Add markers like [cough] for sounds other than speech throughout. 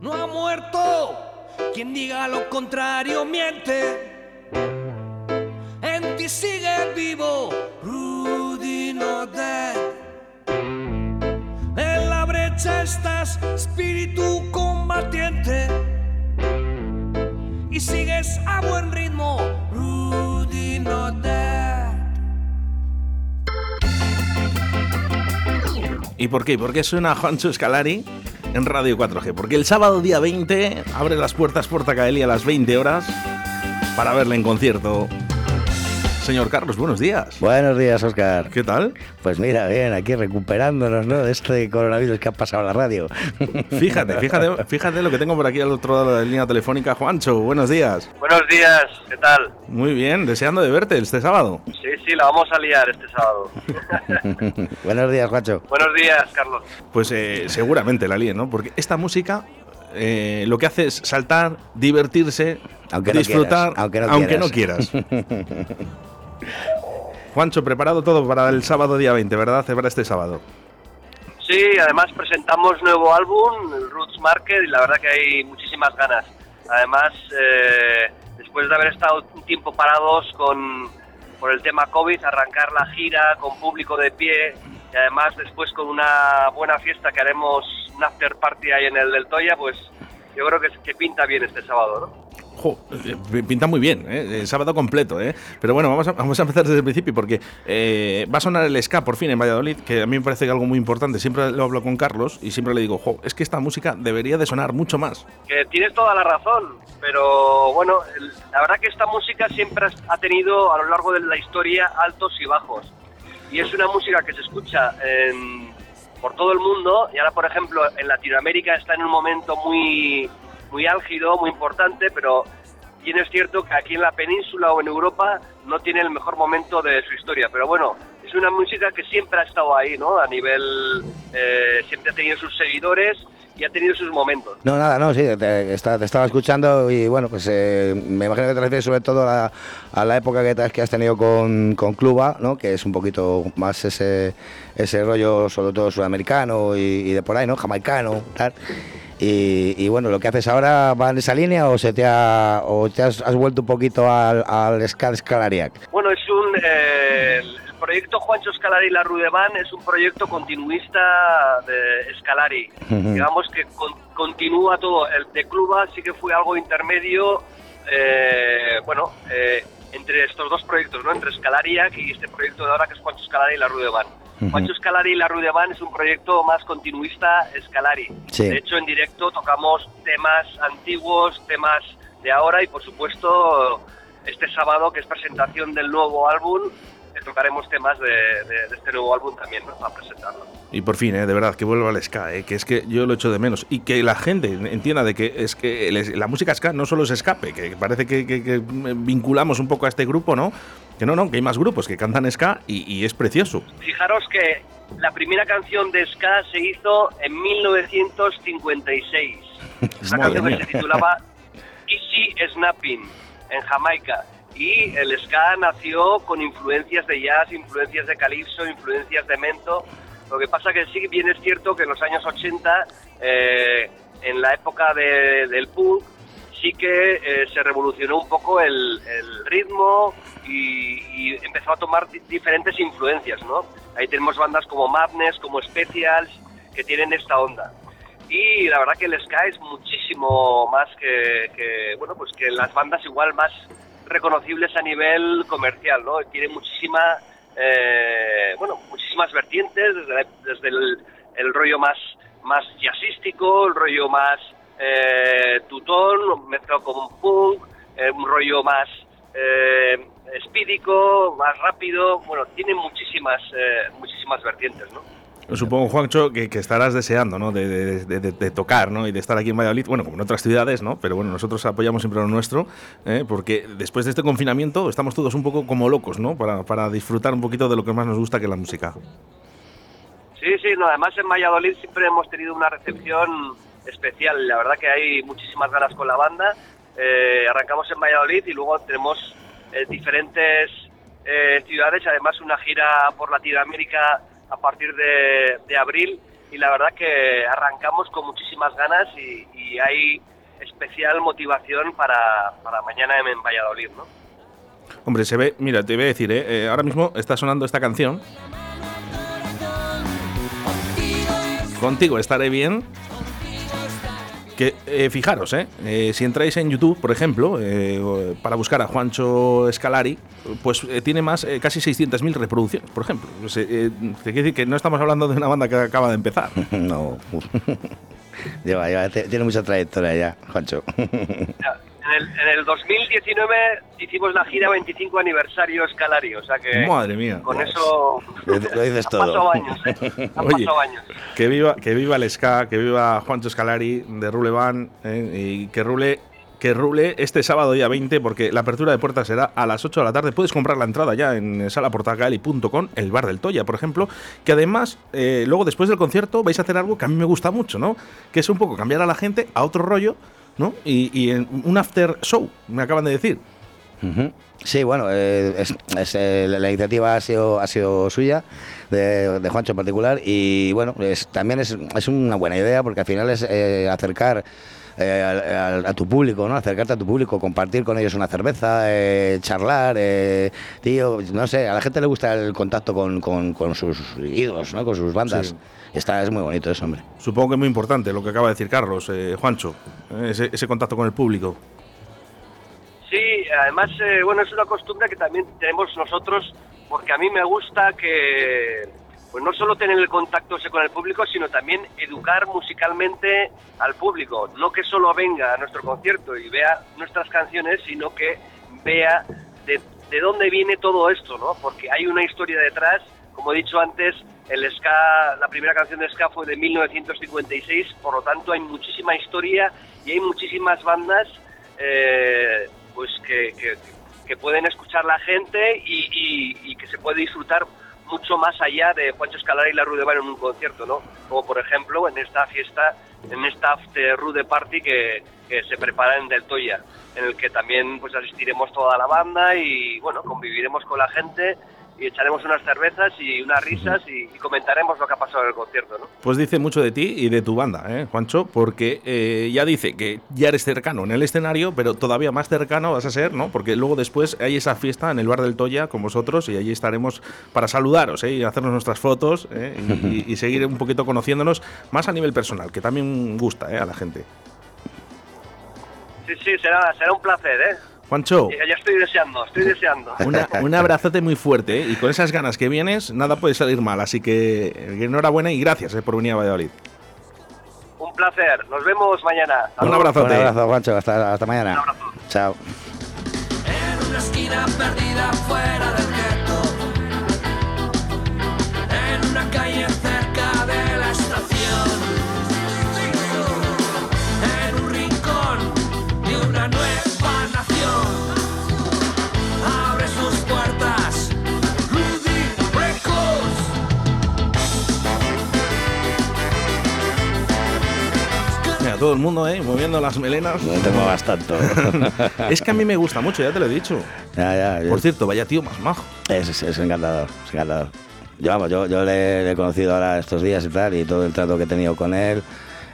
no ha muerto. Quien diga lo contrario miente. En ti sigue vivo, Rudy no. En la brecha estás, espíritu combatiente. Y sigues a buen ritmo, Rudy no. ¿Y por qué? ¿Por qué suena Juancho Escalari en Radio 4G? Porque el sábado día 20 abre las puertas Portacaeli a las 20 horas para verle en concierto. Señor Carlos, buenos días. Buenos días, Oscar. ¿Qué tal? Pues mira, bien, aquí recuperándonos, ¿no? De este coronavirus que ha pasado a la radio. [laughs] Fíjate, fíjate, fíjate lo que tengo por aquí al otro lado de la línea telefónica. Juancho, buenos días. Buenos días, ¿qué tal? Muy bien, deseando de verte este sábado. Sí, sí, la vamos a liar este sábado. [laughs] Buenos días, Juancho. Buenos días, Carlos. Pues eh, seguramente la líen, ¿no? Porque esta música eh, lo que hace es saltar, divertirse, Aunque no disfrutar, quieras, aunque no quieras. [laughs] Juancho, preparado todo para el sábado día 20, ¿verdad? Para este sábado. Sí, además presentamos nuevo álbum, Roots Market, y la verdad que hay muchísimas ganas. Además, eh, después de haber estado un tiempo parados con, por el tema COVID, arrancar la gira con público de pie y además después con una buena fiesta que haremos un after party ahí en el del Toya, pues yo creo que, que pinta bien este sábado, ¿no? Eh, pinta muy bien, ¿eh? El sábado completo, ¿eh? Pero bueno, vamos a, empezar desde el principio porque eh, va a sonar el ska por fin en Valladolid, que a mí me parece algo muy importante. Siempre lo hablo con Carlos y siempre le digo, jo, es que esta música debería de sonar mucho más. tienes toda la razón, pero bueno, la verdad que esta música siempre ha tenido a lo largo de la historia altos y bajos. Y es una música que se escucha en- por todo el mundo y ahora, por ejemplo, en Latinoamérica está en un momento muy, muy álgido, muy importante, pero bien es cierto que aquí en la península o en Europa no tiene el mejor momento de su historia. Pero bueno, es una música que siempre ha estado ahí, ¿no? A nivel, eh, siempre ha tenido sus seguidores y ha tenido sus momentos. No, nada, no, sí, te, estaba escuchando y bueno, pues eh, me imagino que te refieres sobre todo a, la época que, que has tenido con, con Cluba, ¿no? Que es un poquito más ese, ese rollo, sobre todo sudamericano y, y de por ahí, ¿no? Jamaicano, tal. Y, y bueno, lo que haces ahora va en esa línea o se te ha, o te has, has vuelto un poquito al, al Scalariac. Bueno, es un. eh, el proyecto Juancho Scalari y la Rudevan es un proyecto continuista de Scalari. Digamos que con- continúa todo. El de Cluba sí que fue algo intermedio, eh, bueno, eh, entre estos dos proyectos, ¿no? Entre Scalariac y este proyecto de ahora que es Juancho Scalari y la Rudevan. Ujú. Juancho Scalari y la Rudevan es un proyecto más continuista Scalari. Sí. De hecho, en directo tocamos temas antiguos, temas de ahora y, por supuesto, este sábado, que es presentación del nuevo álbum, eh, tocaremos temas de, de- de este nuevo álbum también, ¿no? Para presentarlo. Y por fin, ¿eh? de verdad, que vuelva al ska, ¿eh? que es que yo lo echo de menos. Y que la gente entienda de que es que la música ska no solo es escape, que parece que, que- que vinculamos un poco a este grupo, ¿no? Que no, no, que hay más grupos que cantan ska y, y es precioso. Fijaros que la primera canción de Ska se hizo en 1956. [laughs] Una canción que se titulaba [laughs] Easy Snapping en Jamaica. Y el ska nació con influencias de jazz, influencias de calipso, influencias de mento. Lo que pasa que sí bien es cierto que en los años 80, eh, en la época de- del punk, sí que eh, se revolucionó un poco el, ritmo y, empezó a tomar di- diferentes influencias, ¿no? Ahí tenemos bandas como Madness, como Specials, que tienen esta onda. Y la verdad que el ska es muchísimo más que, bueno, pues que las bandas igual más reconocibles a nivel comercial, ¿no? Tiene muchísima, eh, bueno, muchísimas vertientes, desde, desde el, el rollo más, más jazzístico, el rollo más eh, tutón, mezclado con un punk, eh, un rollo más eh, espídico, más rápido, bueno, tiene muchísimas, eh, muchísimas vertientes, ¿no? Supongo, Juancho, que, que estarás deseando, ¿no? De, de- de- de- tocar, ¿no? Y de estar aquí en Valladolid, bueno, como en otras ciudades, ¿no? Pero bueno, nosotros apoyamos siempre lo nuestro, ¿eh? porque después de este confinamiento estamos todos un poco como locos, ¿no? Para, para disfrutar un poquito de lo que más nos gusta, que es la música. Sí, sí, no, además en Valladolid siempre hemos tenido una recepción especial. La verdad que hay muchísimas ganas con la banda. Eh, arrancamos en Valladolid y luego tenemos eh, diferentes eh, ciudades, además una gira por Latinoamérica a partir de, de abril y la verdad que arrancamos con muchísimas ganas y, hay especial motivación para, para mañana en Valladolid, ¿no? Hombre, se ve, mira, te voy a decir, ¿eh? Eh, ahora mismo está sonando esta canción. Contigo estaré bien. Que eh, fijaros, eh, eh, si entráis en YouTube, por ejemplo, eh, para buscar a Juancho Escalari, pues eh, tiene más, eh, casi 600.000 reproducciones, por ejemplo. Pues, eh, eh, te quiero decir que no estamos hablando de una banda que acaba de empezar. [laughs] no. [laughs] lleva, lleva, tiene mucha trayectoria ya, Juancho. En el, en el 2019 hicimos la gira 25 aniversario Escalari, o sea que Madre mía. con eso Lo dices- han todo. pasado años, ¿eh? [laughs] han Oye, pasado años. que viva, que viva el ska, que viva Juancho Escalari de Rule Van eh, y que rule, que rule este sábado día 20 porque la apertura de puertas será a las 8 de la tarde. Puedes comprar la entrada ya en salaportagali.com, el bar del Toya, por ejemplo, que además eh, luego después del concierto vais a hacer algo que a mí me gusta mucho, ¿no? Que es un poco cambiar a la gente a otro rollo, ¿no? Y, y en un after show, me acaban de decir. Sí, bueno, eh, eh, la iniciativa ha sido, ha sido suya, de, de Juancho en particular, y bueno, es, también es una buena idea porque al final es eh, acercar eh, al- al- a, tu público, ¿no? Acercarte a tu público, compartir con ellos una cerveza, eh, charlar, eh, tío, no sé, a la gente le gusta el contacto con, con- con sus ídolos, ¿no? Con sus bandas. Sí. Está, es muy bonito eso, hombre. Supongo que es muy importante lo que acaba de decir Carlos, eh, Juancho, eh, ese, ese contacto con el público. Sí, además, eh, bueno, es una costumbre que también tenemos nosotros, porque a mí me gusta que, pues no solo tener el contacto con el público, sino también educar musicalmente al público. No que solo venga a nuestro concierto y vea nuestras canciones, sino que vea de, de dónde viene todo esto, ¿no? Porque hay una historia detrás. Como he dicho antes, el ska, la primera canción de ska fue de 1956, por lo tanto hay muchísima historia y hay muchísimas bandas eh, pues que, pueden escuchar la gente y- y que se puede disfrutar mucho más allá de Juancho Escalara y la Rude Bar en un concierto, ¿no? Como por ejemplo en esta fiesta, en esta after Rude Party que, que se prepara en Del Toya, en el que también pues asistiremos toda la banda y bueno, conviviremos con la gente y echaremos unas cervezas y unas risas y, y comentaremos lo que ha pasado en el concierto, ¿no? Pues dice mucho de ti y de tu banda, ¿eh, Juancho, porque eh, ya dice que ya eres cercano en el escenario, pero todavía más cercano vas a ser, ¿no? Porque luego después hay esa fiesta en el bar del Toya con vosotros y allí estaremos para saludaros ¿eh? y hacernos nuestras fotos ¿eh? y, y seguir un poquito conociéndonos más a nivel personal, que también gusta ¿eh? a la gente. Sí, sí, será, será un placer, ¿eh? Juancho, Ya, ya estoy deseando, estoy deseando. [laughs] una- un abrazote muy fuerte ¿eh? y con esas ganas que vienes, nada puede salir mal, así que eh, enhorabuena y gracias ¿eh? por venir a Valladolid. Un placer, nos vemos mañana. Hasta Un luego. abrazo. Un abrazo, Juancho. Hasta, hasta mañana. Un abrazo. Chao. En una esquina perdida fuera del gueto. En una calle todo el mundo ¿eh? moviendo las melenas. No te muevas tanto. Es que a mí me gusta mucho, ya te lo he dicho. ya, ya, yo- Por cierto, vaya tío más majo. Es, es, es encantador, es encantador. Yo, vamos, yo, yo le, le he conocido ahora estos días y tal, y todo el trato que he tenido con él,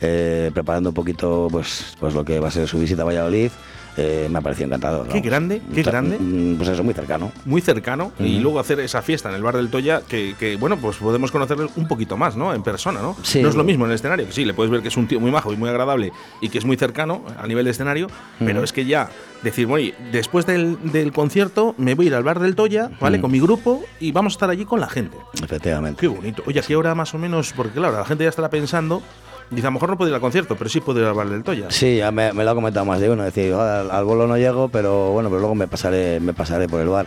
eh, preparando un poquito pues, pues lo que va a ser su visita a Valladolid, eh, me ha parecido encantador. Qué grande, qué Está- grande. mm, Pues eso, muy cercano. Muy cercano y luego hacer esa fiesta en el bar del Toya que, que, bueno, pues podemos conocerle un poquito más, ¿no? En persona, ¿no? Sí. No es lo mismo en el escenario, que sí, le puedes ver que es un tío muy majo y muy agradable y que es muy cercano a nivel de escenario, pero es que ya decir, oye, después del, del concierto me voy a ir al bar del Toya, ¿vale? Con mi grupo y vamos a estar allí con la gente. Efectivamente. Qué bonito. Oye, ¿a qué hora más o menos? Porque claro, la gente ya estará pensando, dice, a lo mejor no puedo ir al concierto, pero sí puedo ir al bar del Toya. Sí, me, lo ha comentado más de uno, decir, "Joder, al, al bolo no llego, pero bueno, pero luego me pasaré, me pasaré por el bar.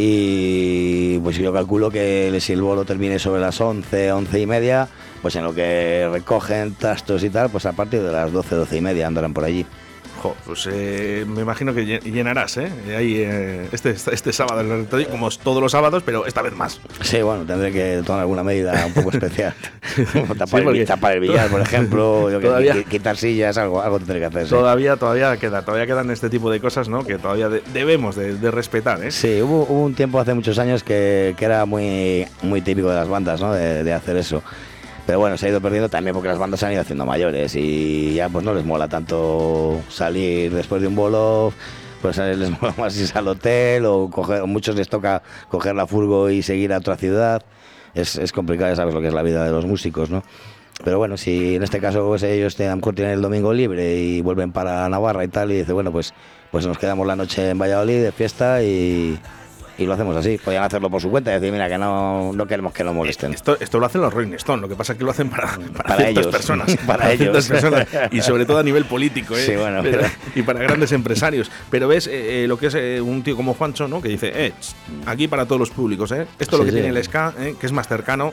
Y pues yo calculo que si el bolo termine sobre las 11, 11 y media, pues en lo que recogen trastos y tal, pues a partir de las 12, 12 y media andarán por allí. Jo, pues eh, me imagino que lle- llenarás, ¿eh? Ahí, eh, este, este sábado, en el como todos los sábados, pero esta vez más. Sí, bueno, tendré que tomar alguna medida un poco especial. [laughs] Como tapar, Sí, el, tapar el billar, por ejemplo, [laughs] yo que- Todavía- qui- quitar sillas, algo, algo tendré que hacer. sí. Todavía, todavía queda, todavía quedan este tipo de cosas, ¿no? Que todavía de- debemos de, de respetar, ¿eh? Sí, hubo, hubo un tiempo hace muchos años que, que era muy, muy típico de las bandas, ¿no? De, de hacer eso. Pero bueno, se ha ido perdiendo también porque las bandas se han ido haciendo mayores y ya pues no les mola tanto salir después de un bolo pues les [laughs] mola más irse al hotel o coger, muchos les toca coger la furgo y seguir a otra ciudad. Es, es complicado, ya sabes lo que es la vida de los músicos, ¿no? Pero bueno, si en este caso pues, ellos tienen el domingo libre y vuelven para Navarra y tal, y dice, bueno, pues, pues nos quedamos la noche en Valladolid de fiesta y, y lo hacemos así. Podrían hacerlo por su cuenta y decir, mira, que no, no queremos que nos molesten. Esto, esto lo hacen los Rolling Stone, lo que pasa es que lo hacen para, [laughs] para, Para ciertas ellos, personas. [laughs] para ciertas ellos. personas, y sobre todo a nivel político, ¿eh? Sí, bueno, Pero- pero- y para grandes empresarios. Pero ves eh, eh, lo que es eh, un tío como Juancho, ¿no? Que dice, eh, aquí para todos los públicos, ¿eh? Esto es lo Sí, que sí. tiene el ska, ¿eh? que es más cercano.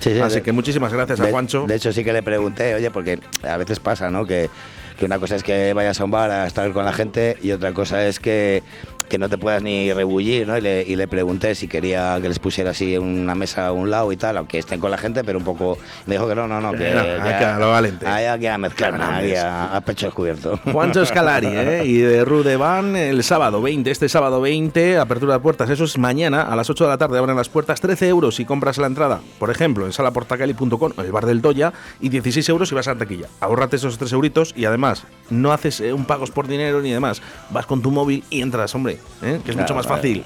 Sí, sí, Así que muchísimas gracias a de, Juancho. De hecho, sí que le pregunté, oye, porque a veces pasa, ¿no? Que, que una cosa es que vayas a un bar a estar con la gente y otra cosa es que, que no te puedas ni rebullir, ¿no? Y le, y le pregunté si quería que les pusiera así una mesa a un lado y tal, aunque estén con la gente, pero un poco. Me dijo que no, no, no, que. no, hay que a lo valente. Hay que a mezclar, hay a, a pecho descubierto. [laughs] Juancho Escalari, ¿eh? y de Rude Van el sábado 20, este sábado 20, apertura de puertas, eso es mañana a las 8 de la tarde, abren las puertas, 13 euros si compras la entrada, por ejemplo, en salaportacali.com el bar del Toya, y 16 euros si vas a la taquilla. Ahórrate esos 3 euritos y además no haces eh, un pagos por dinero ni demás, vas con tu móvil y entras, hombre, ¿eh? que es mucho más fácil.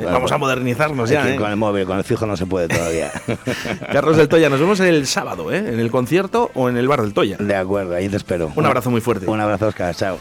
Vamos a modernizarnos ya, ¿eh? Con el móvil, con el fijo no se puede todavía. [laughs] Carlos del Toya, nos vemos el sábado, ¿eh? en el concierto o en el bar del Toya. De acuerdo, ahí te espero. Un abrazo muy fuerte. Un abrazo, Oscar. Chao.